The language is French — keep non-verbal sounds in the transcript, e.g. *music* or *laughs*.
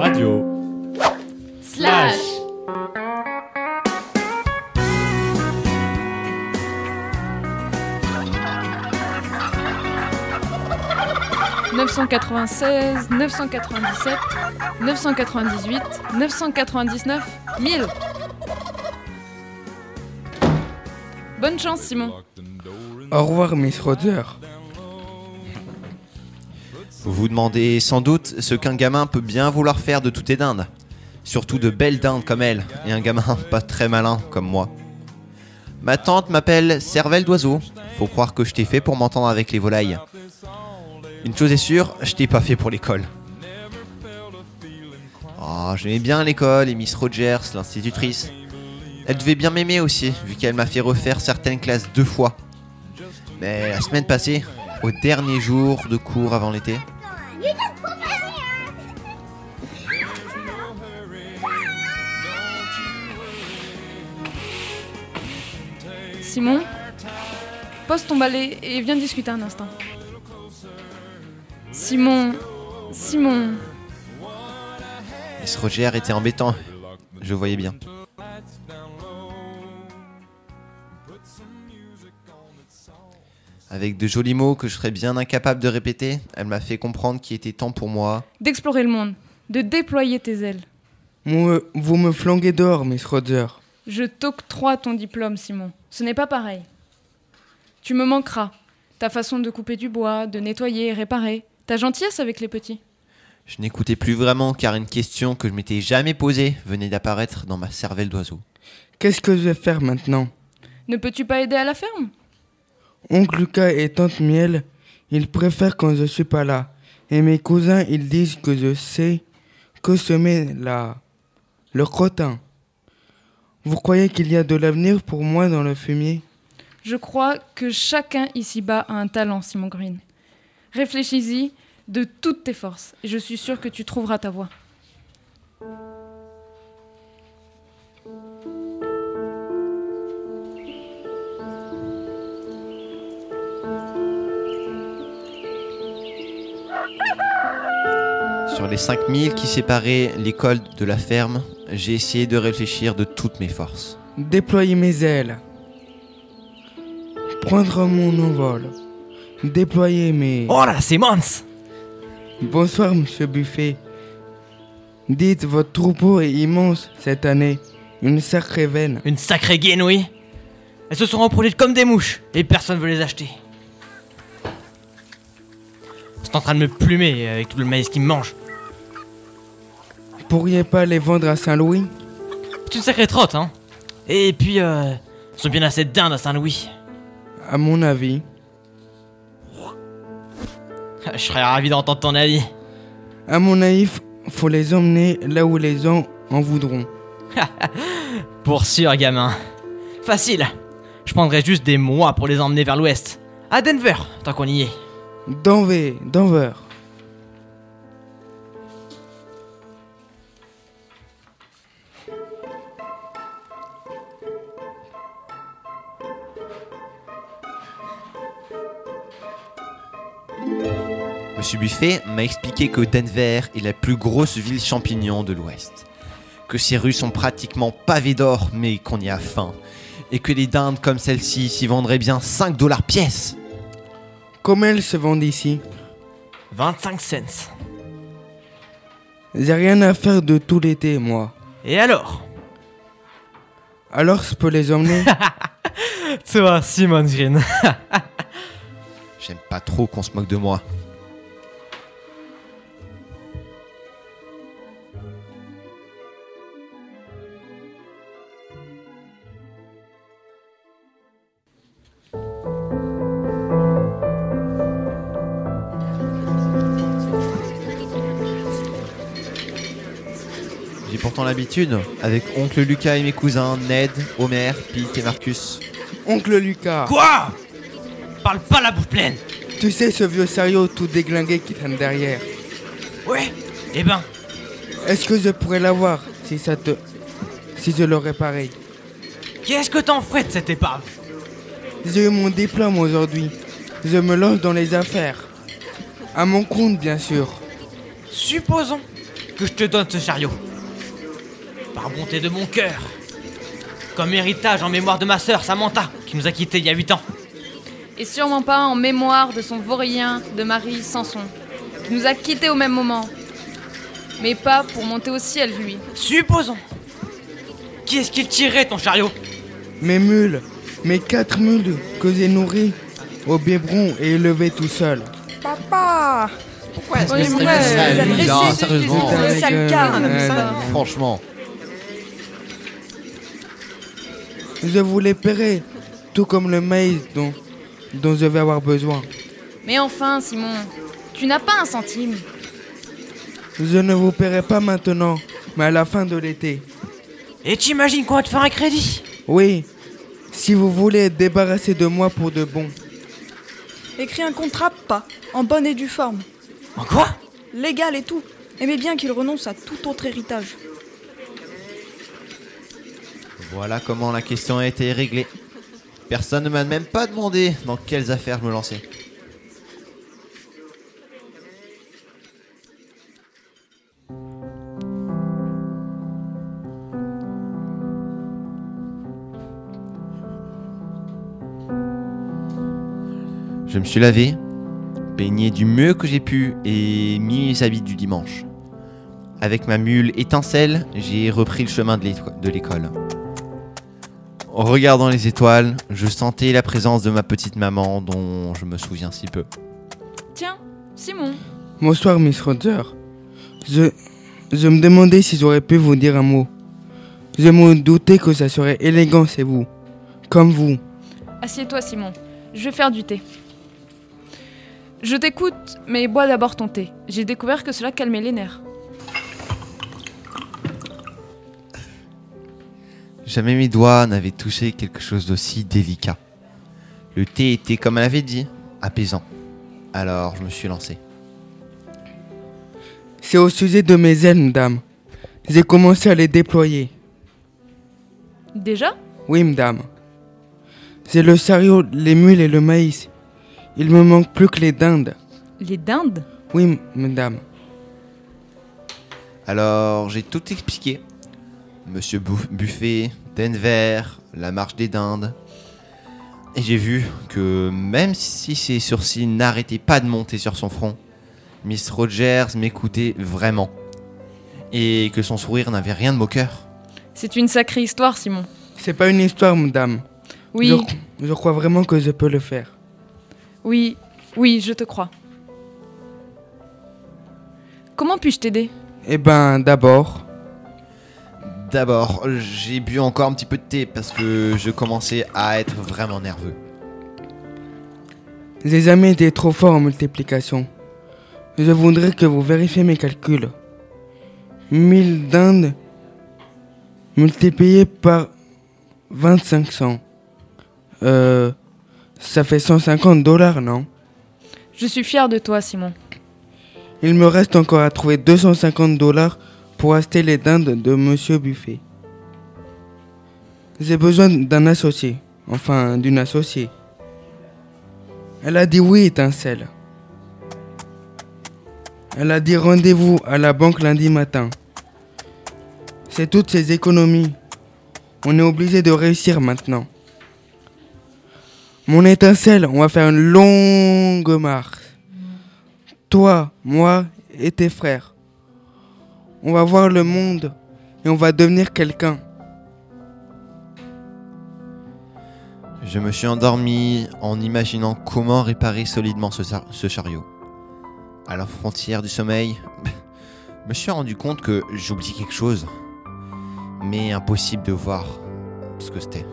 Radio. Slash 996, 997, 998, 999, 1000. Bonne chance, Simon. Au revoir, Miss Roger. Vous vous demandez sans doute ce qu'un gamin peut bien vouloir faire de toutes les dindes. Surtout de belles dindes comme elle, et un gamin pas très malin comme moi. Ma tante m'appelle Cervelle d'oiseau. Faut croire que je t'ai fait pour m'entendre avec les volailles. Une chose est sûre, je t'ai pas fait pour l'école. Oh, j'aimais bien l'école et Miss Rogers, l'institutrice. Elle devait bien m'aimer aussi, vu qu'elle m'a fait refaire certaines classes deux fois. Mais la semaine passée, au dernier jour de cours avant l'été, Simon, pose ton balai et viens discuter un instant. Simon, Simon, Miss Roger était embêtant. Je voyais bien. Avec de jolis mots que je serais bien incapable de répéter, elle m'a fait comprendre qu'il était temps pour moi. d'explorer le monde, de déployer tes ailes. Moi, vous me flanquez dehors, Miss Roger. Je t'octroie ton diplôme, Simon. Ce n'est pas pareil. Tu me manqueras. Ta façon de couper du bois, de nettoyer et réparer. Ta gentillesse avec les petits. Je n'écoutais plus vraiment car une question que je m'étais jamais posée venait d'apparaître dans ma cervelle d'oiseau. Qu'est-ce que je vais faire maintenant? Ne peux-tu pas aider à la ferme? Oncle Lucas et Tante Miel, ils préfèrent quand je suis pas là. Et mes cousins, ils disent que je sais que semer la... le crottin. Vous croyez qu'il y a de l'avenir pour moi dans le fumier? Je crois que chacun ici-bas a un talent, Simon Green. Réfléchis-y de toutes tes forces et je suis sûre que tu trouveras ta voie. Sur les 5000 qui séparaient l'école de la ferme, j'ai essayé de réfléchir de toutes mes forces. Déployer mes ailes. Prendre mon envol. Déployer mes... Hola, Simons Bonsoir, monsieur Buffet. Dites, votre troupeau est immense cette année. Une sacrée veine. Une sacrée guenouille Elles se sont reproduites comme des mouches et personne veut les acheter. C'est en train de me plumer avec tout le maïs qui me mange. Pourriez pas les vendre à Saint-Louis C'est une sacrée trotte, hein Et puis, euh, ils sont bien assez dindes à Saint-Louis. À mon avis. *laughs* Je serais ravi d'entendre ton avis. À mon avis, f- faut les emmener là où les gens en voudront. *laughs* Pour sûr, gamin. Facile. Je prendrais juste des mois pour les emmener vers l'ouest. À Denver, tant qu'on y est. Denver, Denver. Monsieur Buffet m'a expliqué que Denver est la plus grosse ville champignon de l'Ouest. Que ses rues sont pratiquement pavées d'or, mais qu'on y a faim. Et que les dindes comme celle-ci s'y vendraient bien 5 dollars pièce. Comment elles se vendent ici 25 cents. J'ai rien à faire de tout l'été, moi. Et alors? Alors je peux les emmener? *laughs* Toi, Simon Green. *laughs* J'aime pas trop qu'on se moque de moi. J'ai pourtant l'habitude, avec oncle Lucas et mes cousins, Ned, Homer, Pete et Marcus. Oncle Lucas, Quoi? Parle pas la bouche pleine tu sais ce vieux sérieux tout déglingué qui traîne derrière. Ouais Eh ben, Est-ce que je pourrais l'avoir si ça te... si je le réparais qu'est-ce que t'en ferais de cette épave? J'ai eu mon diplôme aujourd'hui. Je me lance dans les affaires. À mon compte, bien sûr. Supposons que je te donne ce chariot. Par bonté de mon cœur. Comme héritage en mémoire de ma sœur Samantha, qui nous a quittés il y a 8 ans. Et sûrement pas en mémoire de son vaurien de Marie Samson, qui nous a quittés au même moment. Mais pas pour monter au ciel, lui. Supposons. Qui est-ce qui tirait ton chariot? Mes mules, mes quatre mules que j'ai nourries au biberon et élevées tout seul. Papa Pourquoi est-ce que c'est ça. Franchement. Je vous les paierai, tout comme le maïs dont, dont je vais avoir besoin. Mais enfin, Simon, tu n'as pas un centime. Je ne vous paierai pas maintenant, mais à la fin de l'été. Et t'imagines qu'on va te faire un crédit? Oui, si vous voulez être débarrassé de moi pour de bon. Écris un contrat, pas, en bonne et due forme. En quoi? Légal et tout. Aimez bien qu'il renonce à tout autre héritage. Voilà comment la question a été réglée. Personne ne m'a même pas demandé dans quelles affaires je me lançais. Je me suis lavé, peigné du mieux que j'ai pu et mis mes habits du dimanche. Avec ma mule étincelle, j'ai repris le chemin de l'école. En regardant les étoiles, je sentais la présence de ma petite maman dont je me souviens si peu. Tiens, Simon, Bonsoir, Miss Roger. Je, je me demandais si j'aurais pu vous dire un mot. Je me doutais que ça serait élégant, c'est vous. Comme vous. assieds-toi, Simon. Je vais faire du thé. Je t'écoute, mais bois d'abord ton thé. J'ai découvert que cela calmait les nerfs. Jamais mes doigts n'avaient touché quelque chose d'aussi délicat. Le thé était, comme elle avait dit, apaisant. Alors je me suis lancé. C'est au sujet de mes ailes, madame. J'ai commencé à les déployer. Déjà? Oui, madame. J'ai le chariot, les mules et le maïs. Il me manque plus que les dindes. Les dindes? Oui, madame. Alors j'ai tout expliqué. Monsieur Buffet, Denver, la marche des dindes. Et j'ai vu que même si ses sourcils n'arrêtaient pas de monter sur son front, Miss Rogers m'écoutait vraiment. Et que son sourire n'avait rien de moqueur. C'est une sacrée histoire, Simon. C'est pas une histoire, madame. Oui, Je, je crois vraiment que je peux le faire. oui, oui, je te crois. Comment puis-je t'aider? Eh ben, d'abord, D'abord, j'ai bu encore un petit peu de thé parce que je commençais à être vraiment nerveux. j'ai jamais été trop fort en multiplication. Je voudrais que vous vérifiez mes calculs. 1000 dindes multipliées par 2500. Euh, ça fait 150 dollars, non? Je suis fier de toi, Simon. Il me reste encore à trouver 250 dollars pour acheter les dindes de Monsieur Buffet. J'ai besoin d'un associé. Enfin, d'une associée. Elle a dit oui, étincelle. Elle a dit rendez-vous à la banque lundi matin. C'est toutes ses économies. On est obligé de réussir maintenant. Mon étincelle, on va faire une longue marche. Toi, moi et tes frères. On va voir le monde et on va devenir quelqu'un. Je me suis endormi en imaginant comment réparer solidement ce, char- ce chariot. À la frontière du sommeil, je *laughs* me suis rendu compte que j'oublie quelque chose. Mais impossible de voir ce que c'était.